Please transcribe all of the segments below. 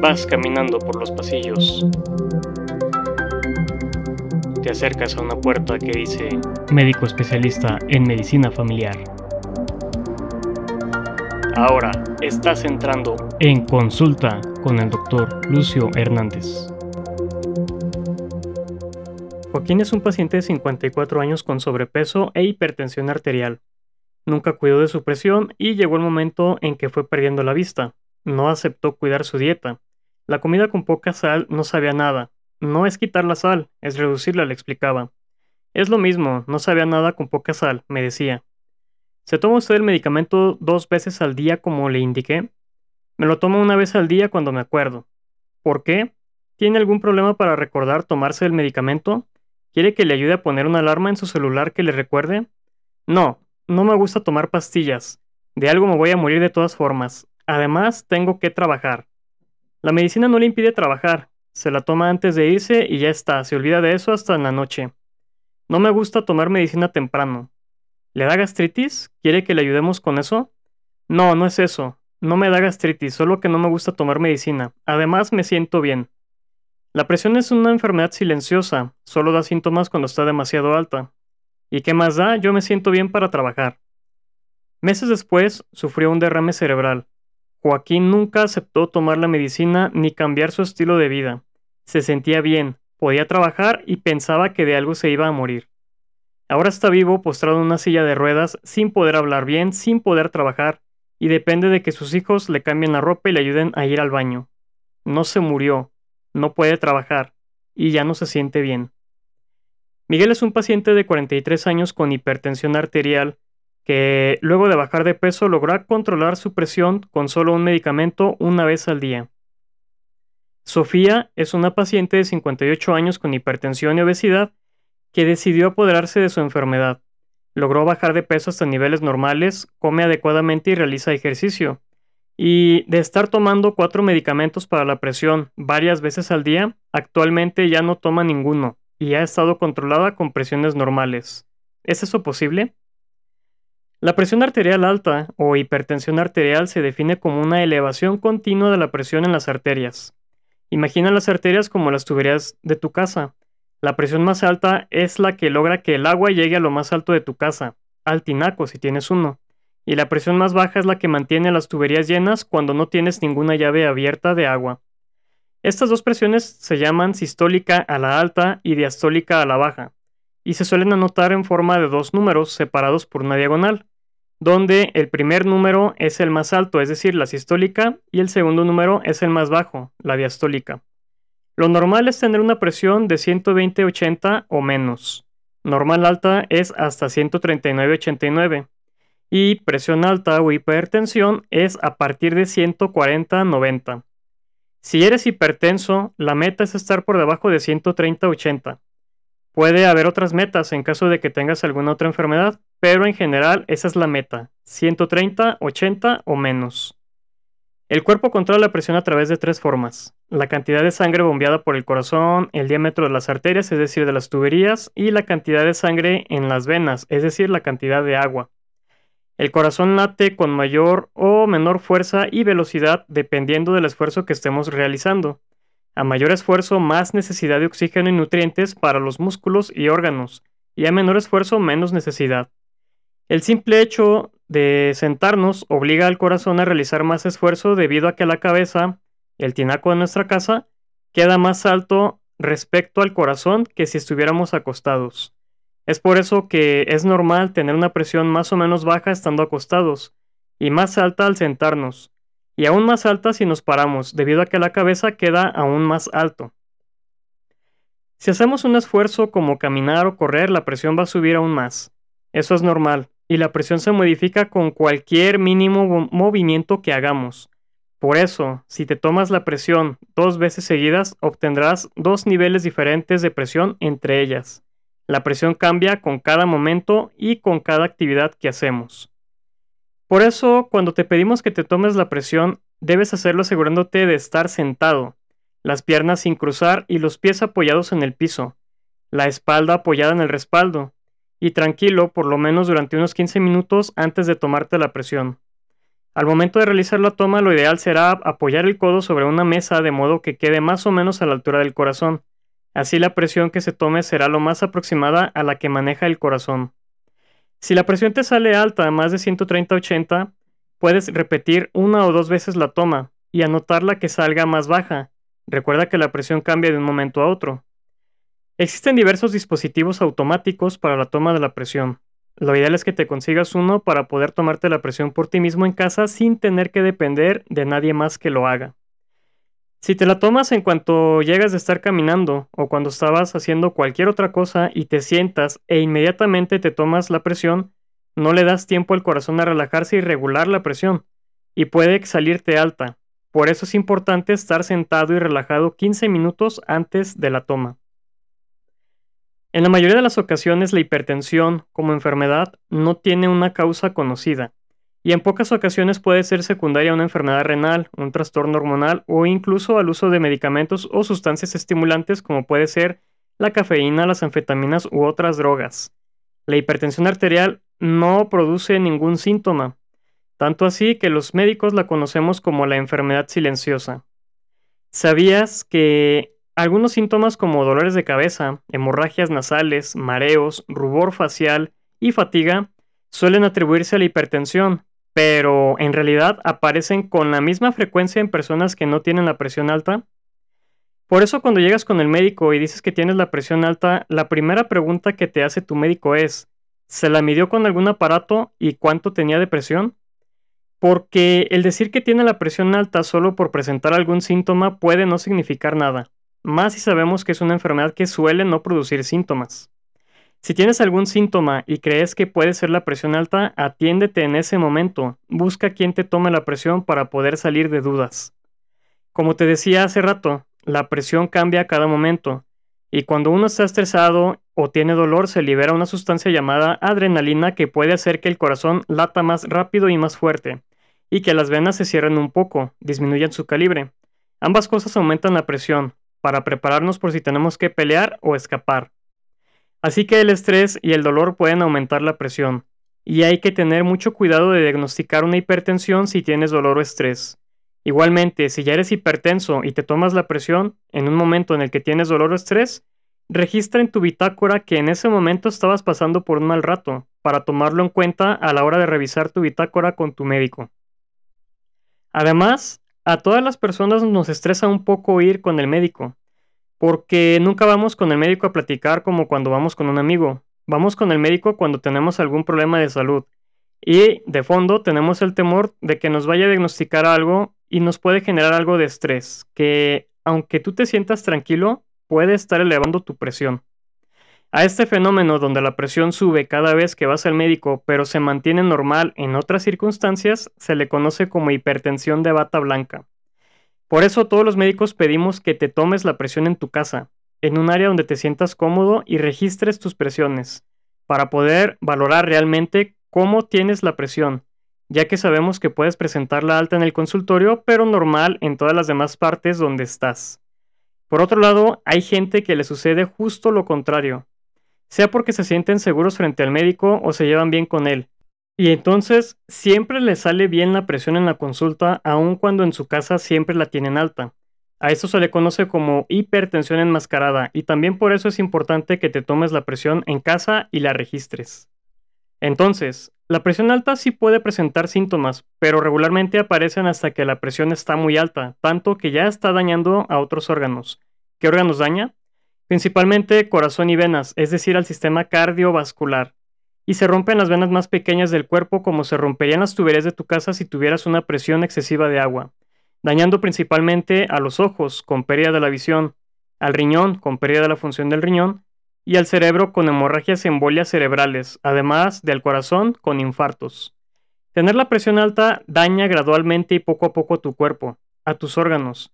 Vas caminando por los pasillos. Te acercas a una puerta que dice Médico especialista en medicina familiar. Ahora estás entrando en consulta con el doctor Lucio Hernández. Joaquín es un paciente de 54 años con sobrepeso e hipertensión arterial. Nunca cuidó de su presión y llegó el momento en que fue perdiendo la vista. No aceptó cuidar su dieta. La comida con poca sal no sabía nada. No es quitar la sal, es reducirla, le explicaba. Es lo mismo, no sabía nada con poca sal, me decía. ¿Se toma usted el medicamento dos veces al día como le indiqué? Me lo tomo una vez al día cuando me acuerdo. ¿Por qué? ¿Tiene algún problema para recordar tomarse el medicamento? ¿Quiere que le ayude a poner una alarma en su celular que le recuerde? No, no me gusta tomar pastillas. De algo me voy a morir de todas formas. Además, tengo que trabajar. La medicina no le impide trabajar. Se la toma antes de irse y ya está, se olvida de eso hasta en la noche. No me gusta tomar medicina temprano. ¿Le da gastritis? ¿Quiere que le ayudemos con eso? No, no es eso. No me da gastritis, solo que no me gusta tomar medicina. Además, me siento bien. La presión es una enfermedad silenciosa, solo da síntomas cuando está demasiado alta. ¿Y qué más da? Yo me siento bien para trabajar. Meses después, sufrió un derrame cerebral. Joaquín nunca aceptó tomar la medicina ni cambiar su estilo de vida. Se sentía bien, podía trabajar y pensaba que de algo se iba a morir. Ahora está vivo, postrado en una silla de ruedas, sin poder hablar bien, sin poder trabajar, y depende de que sus hijos le cambien la ropa y le ayuden a ir al baño. No se murió, no puede trabajar, y ya no se siente bien. Miguel es un paciente de 43 años con hipertensión arterial que luego de bajar de peso logró controlar su presión con solo un medicamento una vez al día. Sofía es una paciente de 58 años con hipertensión y obesidad que decidió apoderarse de su enfermedad. Logró bajar de peso hasta niveles normales, come adecuadamente y realiza ejercicio. Y de estar tomando cuatro medicamentos para la presión varias veces al día, actualmente ya no toma ninguno y ha estado controlada con presiones normales. ¿Es eso posible? La presión arterial alta o hipertensión arterial se define como una elevación continua de la presión en las arterias. Imagina las arterias como las tuberías de tu casa. La presión más alta es la que logra que el agua llegue a lo más alto de tu casa, al tinaco si tienes uno. Y la presión más baja es la que mantiene las tuberías llenas cuando no tienes ninguna llave abierta de agua. Estas dos presiones se llaman sistólica a la alta y diastólica a la baja, y se suelen anotar en forma de dos números separados por una diagonal donde el primer número es el más alto, es decir, la sistólica, y el segundo número es el más bajo, la diastólica. Lo normal es tener una presión de 120-80 o menos. Normal alta es hasta 139-89. Y presión alta o hipertensión es a partir de 140-90. Si eres hipertenso, la meta es estar por debajo de 130-80. Puede haber otras metas en caso de que tengas alguna otra enfermedad, pero en general esa es la meta, 130, 80 o menos. El cuerpo controla la presión a través de tres formas. La cantidad de sangre bombeada por el corazón, el diámetro de las arterias, es decir, de las tuberías, y la cantidad de sangre en las venas, es decir, la cantidad de agua. El corazón late con mayor o menor fuerza y velocidad dependiendo del esfuerzo que estemos realizando. A mayor esfuerzo, más necesidad de oxígeno y nutrientes para los músculos y órganos, y a menor esfuerzo, menos necesidad. El simple hecho de sentarnos obliga al corazón a realizar más esfuerzo debido a que la cabeza, el tinaco de nuestra casa, queda más alto respecto al corazón que si estuviéramos acostados. Es por eso que es normal tener una presión más o menos baja estando acostados, y más alta al sentarnos, y aún más alta si nos paramos, debido a que la cabeza queda aún más alto. Si hacemos un esfuerzo como caminar o correr, la presión va a subir aún más. Eso es normal, y la presión se modifica con cualquier mínimo movimiento que hagamos. Por eso, si te tomas la presión dos veces seguidas, obtendrás dos niveles diferentes de presión entre ellas. La presión cambia con cada momento y con cada actividad que hacemos. Por eso, cuando te pedimos que te tomes la presión, debes hacerlo asegurándote de estar sentado, las piernas sin cruzar y los pies apoyados en el piso, la espalda apoyada en el respaldo, y tranquilo por lo menos durante unos 15 minutos antes de tomarte la presión. Al momento de realizar la toma, lo ideal será apoyar el codo sobre una mesa de modo que quede más o menos a la altura del corazón. Así la presión que se tome será lo más aproximada a la que maneja el corazón. Si la presión te sale alta más de 130-80, puedes repetir una o dos veces la toma y anotarla que salga más baja. Recuerda que la presión cambia de un momento a otro. Existen diversos dispositivos automáticos para la toma de la presión. Lo ideal es que te consigas uno para poder tomarte la presión por ti mismo en casa sin tener que depender de nadie más que lo haga. Si te la tomas en cuanto llegas de estar caminando o cuando estabas haciendo cualquier otra cosa y te sientas e inmediatamente te tomas la presión, no le das tiempo al corazón a relajarse y regular la presión, y puede salirte alta. Por eso es importante estar sentado y relajado 15 minutos antes de la toma. En la mayoría de las ocasiones la hipertensión, como enfermedad, no tiene una causa conocida, y en pocas ocasiones puede ser secundaria a una enfermedad renal, un trastorno hormonal o incluso al uso de medicamentos o sustancias estimulantes como puede ser la cafeína, las anfetaminas u otras drogas. La hipertensión arterial no produce ningún síntoma, tanto así que los médicos la conocemos como la enfermedad silenciosa. ¿Sabías que algunos síntomas como dolores de cabeza, hemorragias nasales, mareos, rubor facial y fatiga suelen atribuirse a la hipertensión, pero en realidad aparecen con la misma frecuencia en personas que no tienen la presión alta. Por eso cuando llegas con el médico y dices que tienes la presión alta, la primera pregunta que te hace tu médico es, ¿se la midió con algún aparato y cuánto tenía de presión? Porque el decir que tiene la presión alta solo por presentar algún síntoma puede no significar nada más si sabemos que es una enfermedad que suele no producir síntomas. Si tienes algún síntoma y crees que puede ser la presión alta, atiéndete en ese momento. Busca quien te tome la presión para poder salir de dudas. Como te decía hace rato, la presión cambia a cada momento, y cuando uno está estresado o tiene dolor se libera una sustancia llamada adrenalina que puede hacer que el corazón lata más rápido y más fuerte, y que las venas se cierren un poco, disminuyan su calibre. Ambas cosas aumentan la presión, para prepararnos por si tenemos que pelear o escapar. Así que el estrés y el dolor pueden aumentar la presión, y hay que tener mucho cuidado de diagnosticar una hipertensión si tienes dolor o estrés. Igualmente, si ya eres hipertenso y te tomas la presión en un momento en el que tienes dolor o estrés, registra en tu bitácora que en ese momento estabas pasando por un mal rato, para tomarlo en cuenta a la hora de revisar tu bitácora con tu médico. Además, a todas las personas nos estresa un poco ir con el médico, porque nunca vamos con el médico a platicar como cuando vamos con un amigo. Vamos con el médico cuando tenemos algún problema de salud. Y de fondo tenemos el temor de que nos vaya a diagnosticar algo y nos puede generar algo de estrés, que aunque tú te sientas tranquilo, puede estar elevando tu presión. A este fenómeno donde la presión sube cada vez que vas al médico pero se mantiene normal en otras circunstancias se le conoce como hipertensión de bata blanca. Por eso todos los médicos pedimos que te tomes la presión en tu casa, en un área donde te sientas cómodo y registres tus presiones, para poder valorar realmente cómo tienes la presión, ya que sabemos que puedes presentarla alta en el consultorio, pero normal en todas las demás partes donde estás. Por otro lado, hay gente que le sucede justo lo contrario, sea porque se sienten seguros frente al médico o se llevan bien con él. Y entonces siempre les sale bien la presión en la consulta, aun cuando en su casa siempre la tienen alta. A eso se le conoce como hipertensión enmascarada y también por eso es importante que te tomes la presión en casa y la registres. Entonces, la presión alta sí puede presentar síntomas, pero regularmente aparecen hasta que la presión está muy alta, tanto que ya está dañando a otros órganos. ¿Qué órganos daña? principalmente corazón y venas, es decir, al sistema cardiovascular. Y se rompen las venas más pequeñas del cuerpo como se romperían las tuberías de tu casa si tuvieras una presión excesiva de agua, dañando principalmente a los ojos con pérdida de la visión, al riñón con pérdida de la función del riñón y al cerebro con hemorragias y embolias cerebrales, además del corazón con infartos. Tener la presión alta daña gradualmente y poco a poco tu cuerpo, a tus órganos,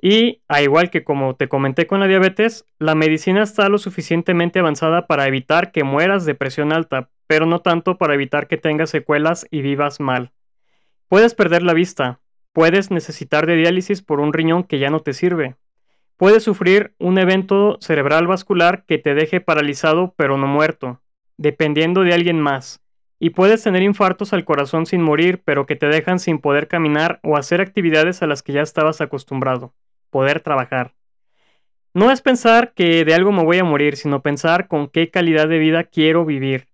y, a igual que como te comenté con la diabetes, la medicina está lo suficientemente avanzada para evitar que mueras de presión alta, pero no tanto para evitar que tengas secuelas y vivas mal. Puedes perder la vista, puedes necesitar de diálisis por un riñón que ya no te sirve, puedes sufrir un evento cerebral vascular que te deje paralizado pero no muerto, dependiendo de alguien más, y puedes tener infartos al corazón sin morir, pero que te dejan sin poder caminar o hacer actividades a las que ya estabas acostumbrado, poder trabajar. No es pensar que de algo me voy a morir, sino pensar con qué calidad de vida quiero vivir.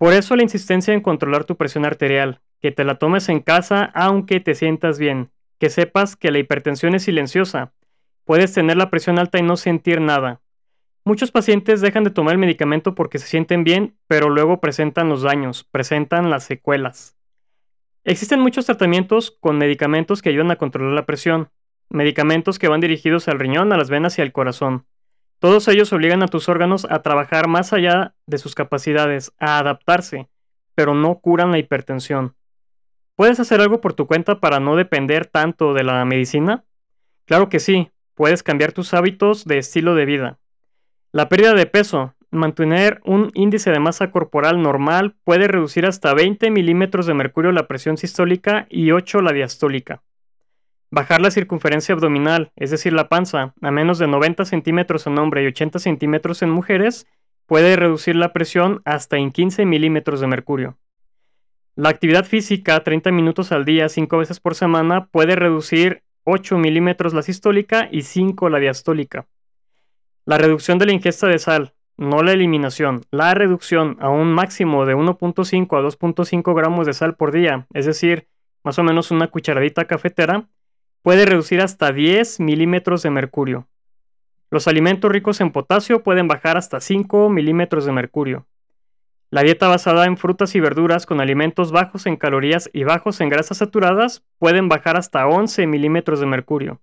Por eso la insistencia en controlar tu presión arterial, que te la tomes en casa aunque te sientas bien, que sepas que la hipertensión es silenciosa. Puedes tener la presión alta y no sentir nada. Muchos pacientes dejan de tomar el medicamento porque se sienten bien, pero luego presentan los daños, presentan las secuelas. Existen muchos tratamientos con medicamentos que ayudan a controlar la presión, medicamentos que van dirigidos al riñón, a las venas y al corazón. Todos ellos obligan a tus órganos a trabajar más allá de sus capacidades, a adaptarse, pero no curan la hipertensión. ¿Puedes hacer algo por tu cuenta para no depender tanto de la medicina? Claro que sí, puedes cambiar tus hábitos de estilo de vida. La pérdida de peso, mantener un índice de masa corporal normal puede reducir hasta 20 milímetros de mercurio la presión sistólica y 8 la diastólica. Bajar la circunferencia abdominal, es decir, la panza, a menos de 90 centímetros en hombre y 80 centímetros en mujeres, puede reducir la presión hasta en 15 milímetros de mercurio. La actividad física, 30 minutos al día, 5 veces por semana, puede reducir 8 milímetros la sistólica y 5 la diastólica. La reducción de la ingesta de sal, no la eliminación, la reducción a un máximo de 1.5 a 2.5 gramos de sal por día, es decir, más o menos una cucharadita cafetera, puede reducir hasta 10 milímetros de mercurio. Los alimentos ricos en potasio pueden bajar hasta 5 milímetros de mercurio. La dieta basada en frutas y verduras con alimentos bajos en calorías y bajos en grasas saturadas pueden bajar hasta 11 milímetros de mercurio.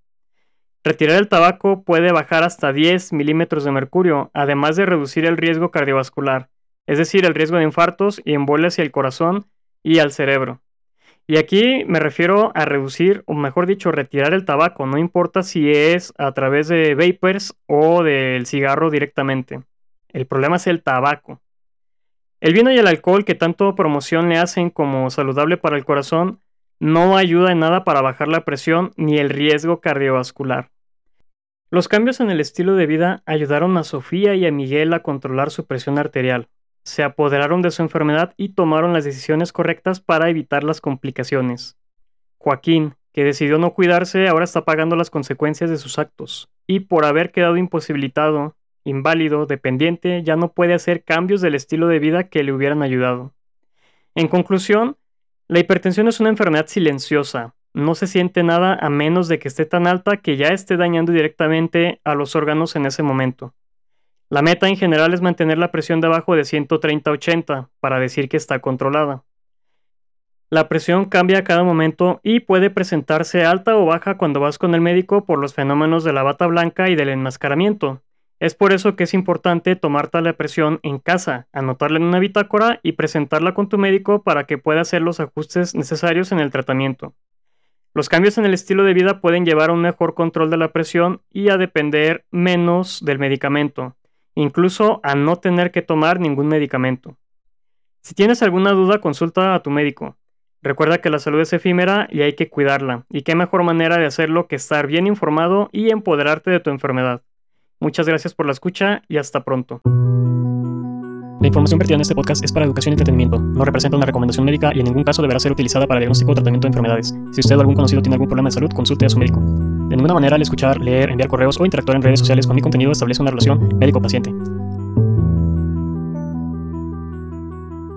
Retirar el tabaco puede bajar hasta 10 milímetros de mercurio, además de reducir el riesgo cardiovascular, es decir, el riesgo de infartos y embolias hacia el corazón y al cerebro. Y aquí me refiero a reducir, o mejor dicho, retirar el tabaco, no importa si es a través de vapors o del cigarro directamente. El problema es el tabaco. El vino y el alcohol que tanto promoción le hacen como saludable para el corazón no ayuda en nada para bajar la presión ni el riesgo cardiovascular. Los cambios en el estilo de vida ayudaron a Sofía y a Miguel a controlar su presión arterial, se apoderaron de su enfermedad y tomaron las decisiones correctas para evitar las complicaciones. Joaquín, que decidió no cuidarse, ahora está pagando las consecuencias de sus actos, y por haber quedado imposibilitado, inválido, dependiente, ya no puede hacer cambios del estilo de vida que le hubieran ayudado. En conclusión, la hipertensión es una enfermedad silenciosa, no se siente nada a menos de que esté tan alta que ya esté dañando directamente a los órganos en ese momento. La meta en general es mantener la presión debajo de 130-80 para decir que está controlada. La presión cambia a cada momento y puede presentarse alta o baja cuando vas con el médico por los fenómenos de la bata blanca y del enmascaramiento, es por eso que es importante tomarte la presión en casa, anotarla en una bitácora y presentarla con tu médico para que pueda hacer los ajustes necesarios en el tratamiento. Los cambios en el estilo de vida pueden llevar a un mejor control de la presión y a depender menos del medicamento, incluso a no tener que tomar ningún medicamento. Si tienes alguna duda, consulta a tu médico. Recuerda que la salud es efímera y hay que cuidarla, y qué mejor manera de hacerlo que estar bien informado y empoderarte de tu enfermedad. Muchas gracias por la escucha y hasta pronto. La información vertida en este podcast es para educación y entretenimiento. No representa una recomendación médica y en ningún caso deberá ser utilizada para diagnóstico o tratamiento de enfermedades. Si usted o algún conocido tiene algún problema de salud, consulte a su médico. De ninguna manera al escuchar, leer, enviar correos o interactuar en redes sociales con mi contenido establece una relación médico-paciente.